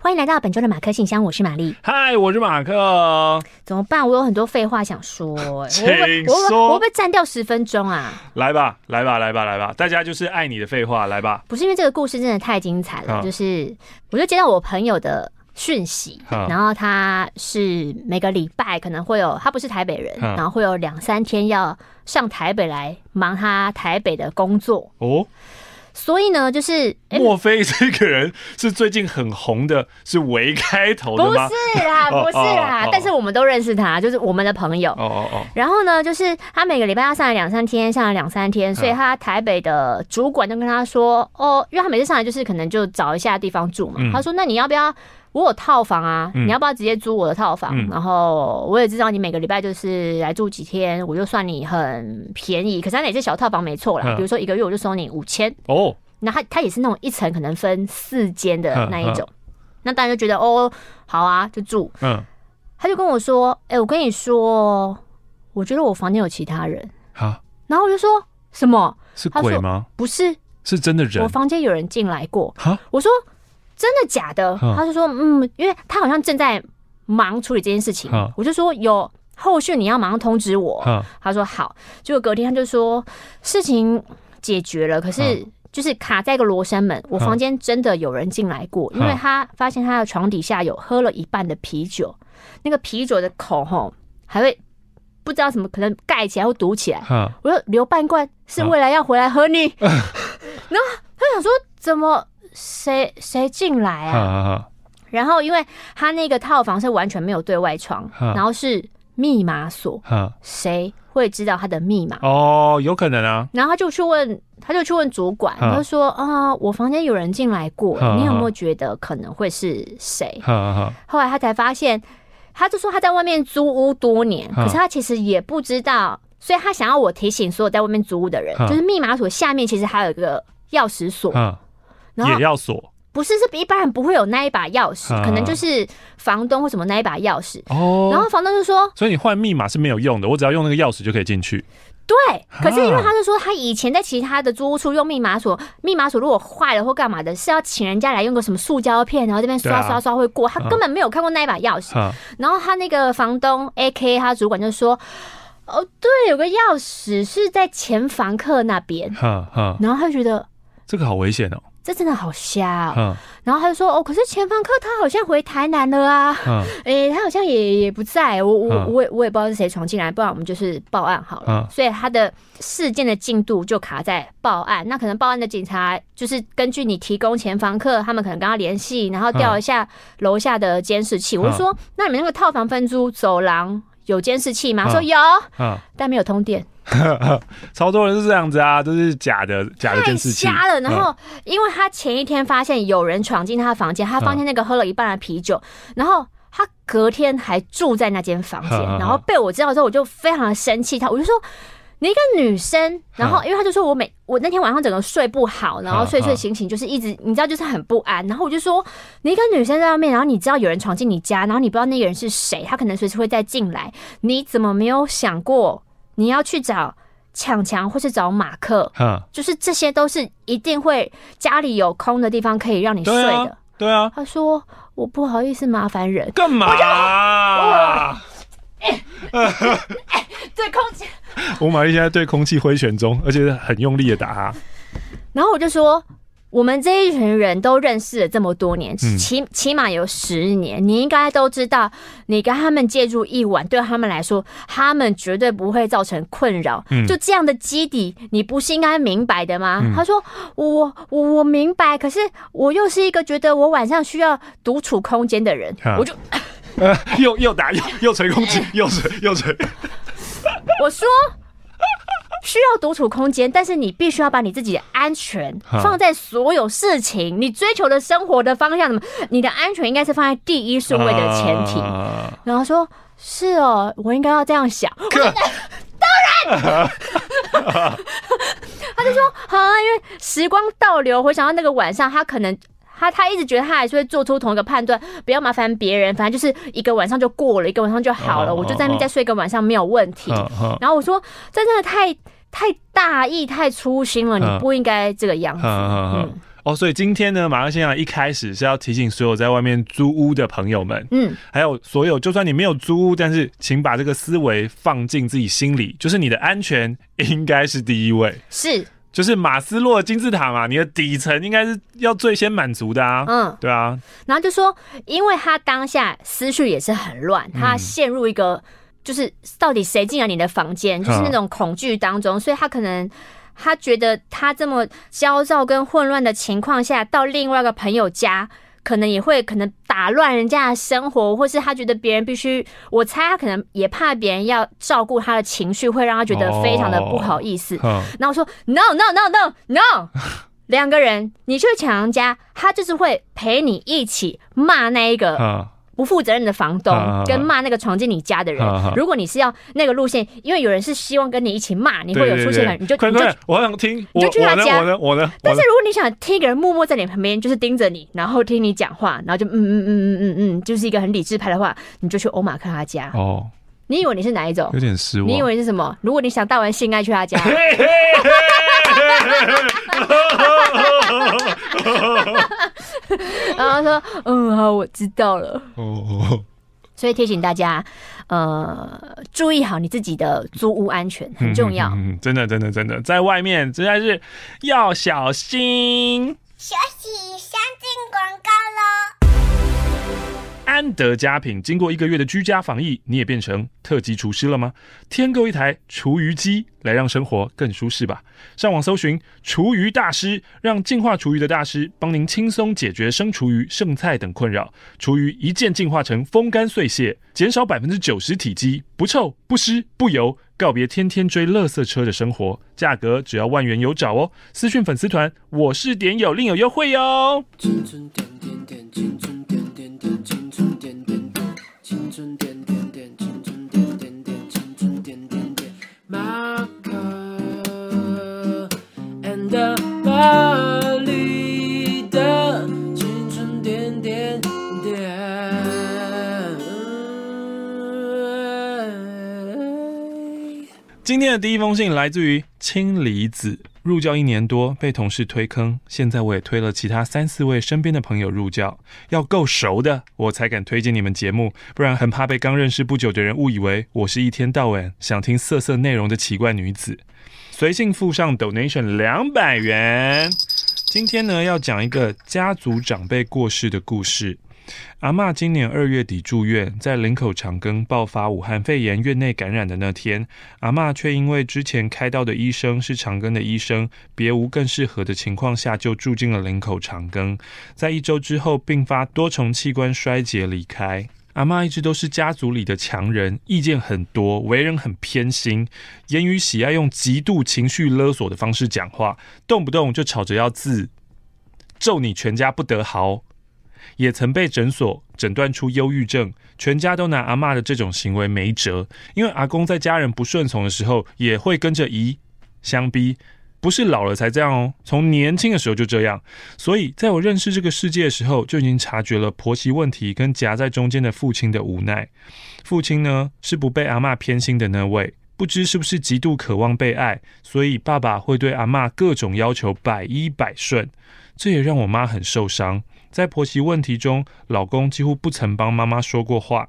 欢迎来到本周的马克信箱，我是玛丽。嗨，我是马克。怎么办？我有很多废话想说，请说。我会我会不会占掉十分钟啊？来吧，来吧，来吧，来吧！大家就是爱你的废话，来吧。不是因为这个故事真的太精彩了，就是我就接到我朋友的讯息，然后他是每个礼拜可能会有，他不是台北人，然后会有两三天要上台北来忙他台北的工作哦。所以呢，就是莫非这个人是最近很红的，是维开头的吗？不是啦，不是啦，哦、但是我们都认识他，就是我们的朋友。哦哦哦。然后呢，就是他每个礼拜要上来两三天，上来两三天，所以他台北的主管就跟他说：“哦，因为他每次上来就是可能就找一下地方住嘛。嗯”他说：“那你要不要？”我有套房啊，你要不要直接租我的套房？嗯、然后我也知道你每个礼拜就是来住几天，我就算你很便宜。可是他也是小套房没错啦，比如说一个月我就收你五千哦。那他他也是那种一层可能分四间的那一种，那当然就觉得哦好啊，就住。嗯，他就跟我说：“哎、欸，我跟你说，我觉得我房间有其他人。”哈，然后我就说什么？是鬼吗？不是，是真的人。我房间有人进来过。哈，我说。真的假的？他就说，嗯，因为他好像正在忙处理这件事情。我就说有后续，你要马上通知我。他说好。结果隔天他就说事情解决了，可是就是卡在一个罗生门。我房间真的有人进来过，因为他发现他的床底下有喝了一半的啤酒，那个啤酒的口吼还会不知道什么，可能盖起来或堵起来。我说留半罐是未来要回来喝你。然后他想说怎么？谁谁进来啊？啊啊然后，因为他那个套房是完全没有对外窗，啊、然后是密码锁，谁、啊、会知道他的密码？哦，有可能啊。然后他就去问，他就去问主管，啊、他说：“啊，我房间有人进来过，啊、你有没有觉得可能会是谁？”后来他才发现，他就说他在外面租屋多年，啊、可是他其实也不知道，所以他想要我提醒所有在外面租屋的人，啊、就是密码锁下面其实还有一个钥匙锁。啊也要锁？不是，是一般人不会有那一把钥匙，可能就是房东或什么那一把钥匙。哦，然后房东就说：“所以你换密码是没有用的，我只要用那个钥匙就可以进去。”对，可是因为他就说他以前在其他的租屋处用密码锁，密码锁如果坏了或干嘛的，是要请人家来用个什么塑胶片，然后这边刷刷刷会过，他根本没有看过那一把钥匙。然后他那个房东 A.K. 他主管就说：“哦，对，有个钥匙是在前房客那边。”哈哈然后他就觉得这个好危险哦。这真的好瞎哦，嗯、然后他就说：“哦，可是前房客他好像回台南了啊，哎、他好像也也不在，我我我也我也不知道是谁闯进来，不然我们就是报案好了。嗯、所以他的事件的进度就卡在报案。那可能报案的警察就是根据你提供前房客，他们可能跟他联系，然后调一下楼下的监视器。嗯、我就说：那你们那个套房分租走廊有监视器吗？他说有，嗯、但没有通电。” 超多人是这样子啊，都是假的，假的监视器。太瞎了。然后，因为他前一天发现有人闯进他的房间，他发现那个喝了一半的啤酒，然后他隔天还住在那间房间，然后被我知道之后，我就非常的生气他，我就说你一个女生，然后因为他就说我每我那天晚上整个睡不好，然后睡睡醒醒就是一直你知道就是很不安，然后我就说你一个女生在外面，然后你知道有人闯进你家，然后你不知道那个人是谁，他可能随时会再进来，你怎么没有想过？你要去找强强，或是找马克，哈就是这些都是一定会家里有空的地方可以让你睡的。对啊，他说我不好意思麻烦人，干嘛？哇！对空气，我玛丽现在对空气挥拳中，而且很用力的打他。然后我就说。我们这一群人都认识了这么多年，起起码有十年，你应该都知道，你跟他们借住一晚，对他们来说，他们绝对不会造成困扰。就这样的基底，你不是应该明白的吗？他说：“我我我明白，可是我又是一个觉得我晚上需要独处空间的人，我就 又又打又又捶空气，又捶又捶。我说。需要独处空间，但是你必须要把你自己的安全放在所有事情，你追求的生活的方向，什么？你的安全应该是放在第一顺位的前提。啊、然后说：“是哦，我应该要这样想。可”当然，他就说：“好啊，因为时光倒流，回想到那个晚上，他可能他他一直觉得他还是会做出同一个判断，不要麻烦别人，反正就是一个晚上就过了，一个晚上就好了，我就在那边再睡一个晚上没有问题。然后我说，这真的太太大意、太粗心了，你不应该这个样子。嗯。哦，所以今天呢，马克先生一开始是要提醒所有在外面租屋的朋友们，嗯，还有所有就算你没有租屋，但是请把这个思维放进自己心里，就是你的安全应该是第一位，是，就是马斯洛金字塔嘛，你的底层应该是要最先满足的啊，嗯，对啊，然后就说，因为他当下思绪也是很乱，他陷入一个就是到底谁进了你的房间，就是那种恐惧当中，所以他可能。他觉得他这么焦躁跟混乱的情况下，到另外一个朋友家，可能也会可能打乱人家的生活，或是他觉得别人必须，我猜他可能也怕别人要照顾他的情绪，会让他觉得非常的不好意思。然后我说 No No No No No，两个人你去抢人家，他就是会陪你一起骂那一个。不负责任的房东跟骂那个闯进你家的人，如果你是要那个路线，因为有人是希望跟你一起骂，你会有出现，你就你就我想听，你就去他家。我呢，我呢。但是如果你想听一个人默默在你旁边，就是盯着你，然后听你讲话，然后就嗯嗯嗯嗯嗯嗯，就是一个很理智派的话，你就去欧马克他家。哦，你以为你是哪一种？有点失望。你以为是什么？如果你想带完性爱去他家。然后说：“嗯，好，我知道了。”哦，所以提醒大家，呃，注意好你自己的租屋安全很重要。嗯，真的，真的，真的，在外面实在是要小心。休息，安德佳品经过一个月的居家防疫，你也变成特级厨师了吗？添购一台厨余机来让生活更舒适吧。上网搜寻厨余大师，让净化厨余的大师帮您轻松解决生厨余、剩菜等困扰。厨余一键净化成风干碎屑，减少百分之九十体积，不臭不湿不油，告别天天追垃圾车的生活。价格只要万元有找哦。私讯粉丝团，我是点友，另有优惠哟。今天的第一封信来自于氢离子，入教一年多，被同事推坑，现在我也推了其他三四位身边的朋友入教，要够熟的我才敢推荐你们节目，不然很怕被刚认识不久的人误以为我是一天到晚想听色色内容的奇怪女子。随信附上 donation 两百元。今天呢，要讲一个家族长辈过世的故事。阿嬷今年二月底住院，在林口长庚爆发武汉肺炎院内感染的那天，阿嬷却因为之前开刀的医生是长庚的医生，别无更适合的情况下，就住进了林口长庚。在一周之后，并发多重器官衰竭离开。阿嬷一直都是家族里的强人，意见很多，为人很偏心，言语喜爱用极度情绪勒索的方式讲话，动不动就吵着要自咒你全家不得好。也曾被诊所诊断出忧郁症，全家都拿阿嬷的这种行为没辙。因为阿公在家人不顺从的时候，也会跟着移相逼，不是老了才这样哦，从年轻的时候就这样。所以在我认识这个世界的时候，就已经察觉了婆媳问题跟夹在中间的父亲的无奈。父亲呢，是不被阿嬷偏心的那位，不知是不是极度渴望被爱，所以爸爸会对阿嬷各种要求百依百顺，这也让我妈很受伤。在婆媳问题中，老公几乎不曾帮妈妈说过话。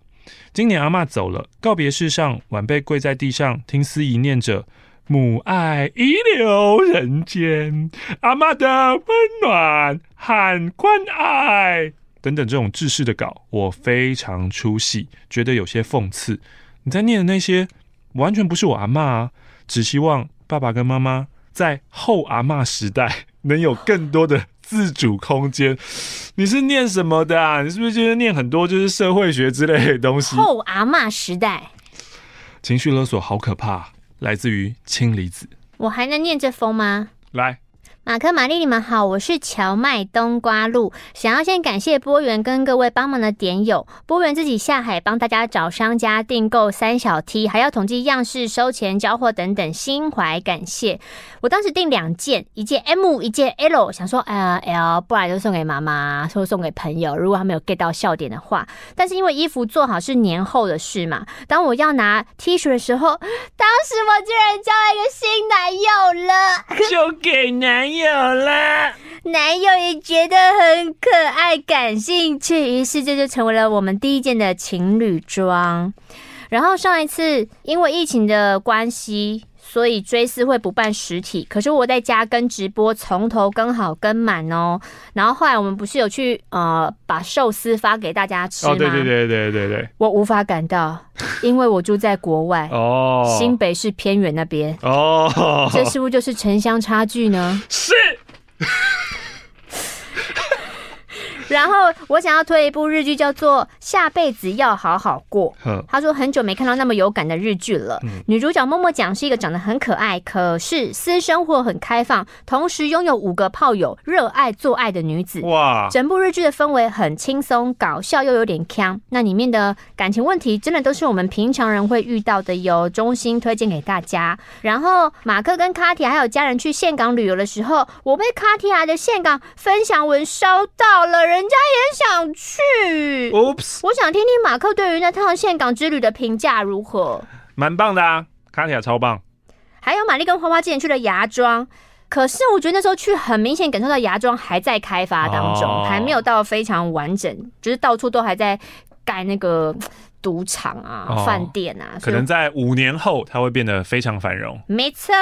今年阿嬷走了，告别式上，晚辈跪在地上听司仪念着“母爱遗留人间，阿妈的温暖和关爱”等等这种制式的稿，我非常出戏，觉得有些讽刺。你在念的那些，完全不是我阿嬷啊！只希望爸爸跟妈妈在后阿嬷时代能有更多的。自主空间，你是念什么的啊？你是不是就是念很多就是社会学之类的东西？后阿嬷时代，情绪勒索好可怕，来自于氢离子。我还能念这封吗？来，马克、玛丽，你们好，我是荞麦冬瓜露，想要先感谢波源跟各位帮忙的点友。波源自己下海帮大家找商家订购三小 T，还要统计样式、收钱、交货等等，心怀感谢。我当时订两件，一件 M，一件 L，想说，呃，L 不然就送给妈妈，或送给朋友，如果他没有 get 到笑点的话。但是因为衣服做好是年后的事嘛，当我要拿 T 恤的时候，当时我竟然叫新男友了，就给男友。有了，男友也觉得很可爱，感兴趣，于是这就成为了我们第一件的情侣装。然后上一次因为疫情的关系，所以追思会不办实体，可是我在家跟直播，从头跟好跟满哦。然后后来我们不是有去呃把寿司发给大家吃吗？哦，对对对对对对，我无法赶到，因为我住在国外 哦，新北市偏远那边哦，这是不是就是城乡差距呢？是。然后我想要推一部日剧，叫做《下辈子要好好过》。他说很久没看到那么有感的日剧了。女主角默默讲是一个长得很可爱，可是私生活很开放，同时拥有五个炮友，热爱做爱的女子。哇！整部日剧的氛围很轻松搞笑，又有点腔。那里面的感情问题真的都是我们平常人会遇到的，有衷心推荐给大家。然后马克跟卡提还有家人去岘港旅游的时候，我被卡提亚的岘港分享文烧到了人。人家也想去，Oops，我想听听马克对于那趟岘港之旅的评价如何？蛮棒的啊，卡起来超棒。还有玛丽跟花花之前去了芽庄，可是我觉得那时候去很明显感受到芽庄还在开发当中，oh. 还没有到非常完整，就是到处都还在盖那个赌场啊、饭、oh. 店啊，可能在五年后它会变得非常繁荣。没错。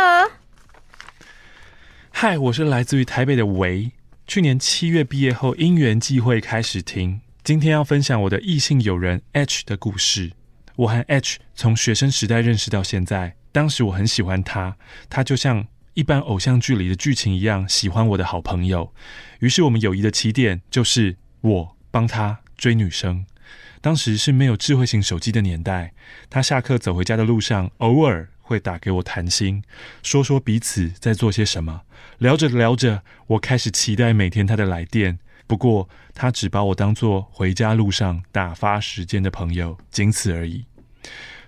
嗨，我是来自于台北的维。去年七月毕业后，因缘际会开始听。今天要分享我的异性友人 H 的故事。我和 H 从学生时代认识到现在，当时我很喜欢他，他就像一般偶像剧里的剧情一样喜欢我的好朋友。于是我们友谊的起点就是我帮他追女生。当时是没有智慧型手机的年代，他下课走回家的路上，偶尔会打给我谈心，说说彼此在做些什么。聊着聊着，我开始期待每天他的来电。不过，他只把我当做回家路上打发时间的朋友，仅此而已。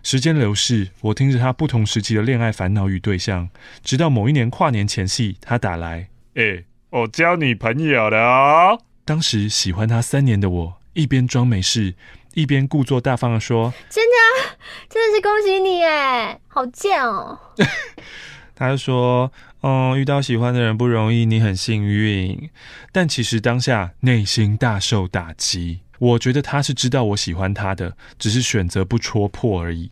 时间流逝，我听着他不同时期的恋爱烦恼与对象，直到某一年跨年前夕，他打来：“哎、欸，我交女朋友了哦。”当时喜欢他三年的我，一边装没事，一边故作大方的说：“真的，真的是恭喜你哎，好贱哦。”他就说。嗯，遇到喜欢的人不容易，你很幸运。但其实当下内心大受打击。我觉得他是知道我喜欢他的，只是选择不戳破而已。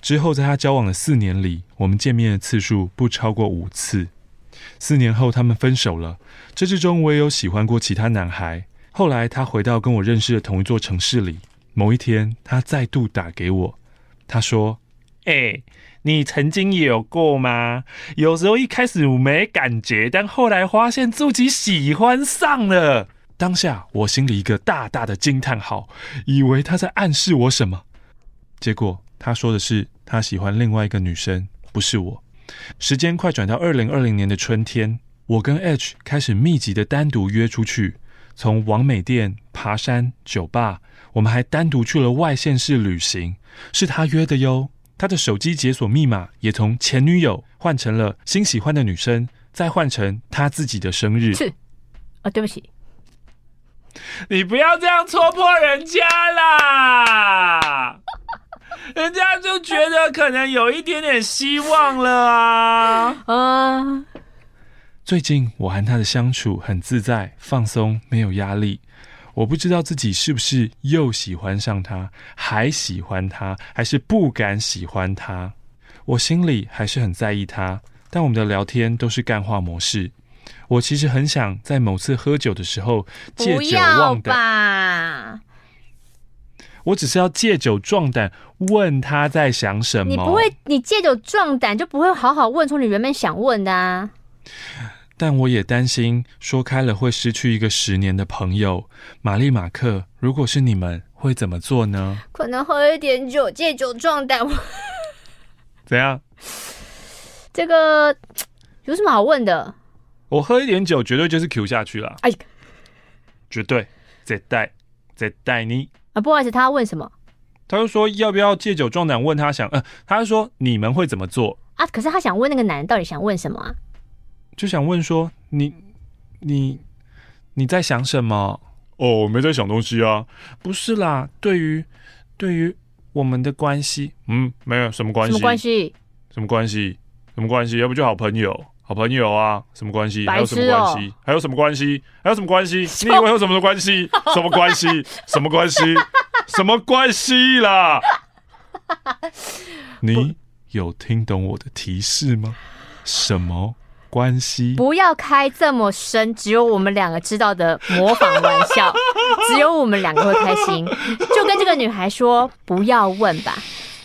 之后在他交往的四年里，我们见面的次数不超过五次。四年后他们分手了。这之中我也有喜欢过其他男孩。后来他回到跟我认识的同一座城市里。某一天他再度打给我，他说：“哎、欸。”你曾经也有过吗？有时候一开始我没感觉，但后来发现自己喜欢上了。当下我心里一个大大的惊叹号，以为他在暗示我什么。结果他说的是他喜欢另外一个女生，不是我。时间快转到二零二零年的春天，我跟 H 开始密集的单独约出去，从王美店、爬山、酒吧，我们还单独去了外县市旅行，是他约的哟。他的手机解锁密码也从前女友换成了新喜欢的女生，再换成他自己的生日。是啊，对不起，你不要这样戳破人家啦，人家就觉得可能有一点点希望了啊。啊，最近我和他的相处很自在、放松，没有压力。我不知道自己是不是又喜欢上他，还喜欢他，还是不敢喜欢他。我心里还是很在意他，但我们的聊天都是干话模式。我其实很想在某次喝酒的时候借酒忘胆吧。我只是要借酒壮胆，问他在想什么。你不会，你借酒壮胆就不会好好问出你原本想问的啊。但我也担心说开了会失去一个十年的朋友，玛丽马克。如果是你们，会怎么做呢？可能喝一点酒，借酒壮胆。怎样？这个有什么好问的？我喝一点酒，绝对就是 Q 下去了。哎，绝对，再带，再带你啊！不好意思，他要问什么？他就说要不要借酒壮胆？问他想，呃，他就说你们会怎么做啊？可是他想问那个男人到底想问什么啊？就想问说你你你在想什么？哦，我没在想东西啊。不是啦，对于对于我们的关系，嗯，没有什么关系。什么关系？什么关系？什么关系？要不就好朋友，好朋友啊？什么关系？还有什么关系？还有什么关系？还有什么关系？你以为有什么关系？什么关系？什么关系？什么关系啦？你有听懂我的提示吗？什么？关系不要开这么深，只有我们两个知道的模仿玩笑，只有我们两个会开心。就跟这个女孩说，不要问吧。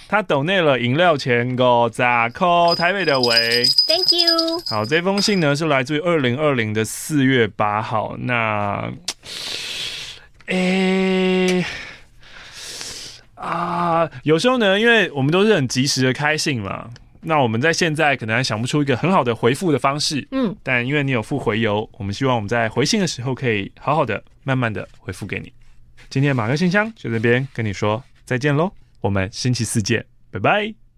他抖内了饮料钱 go 扎扣台北的维，Thank you。好，这封信呢是来自于二零二零的四月八号。那，诶、欸，啊，有时候呢，因为我们都是很及时的开信嘛。那我们在现在可能还想不出一个很好的回复的方式，嗯，但因为你有付回邮，我们希望我们在回信的时候可以好好的、慢慢的回复给你。今天马克信箱就这边跟你说再见喽，我们星期四见，拜拜。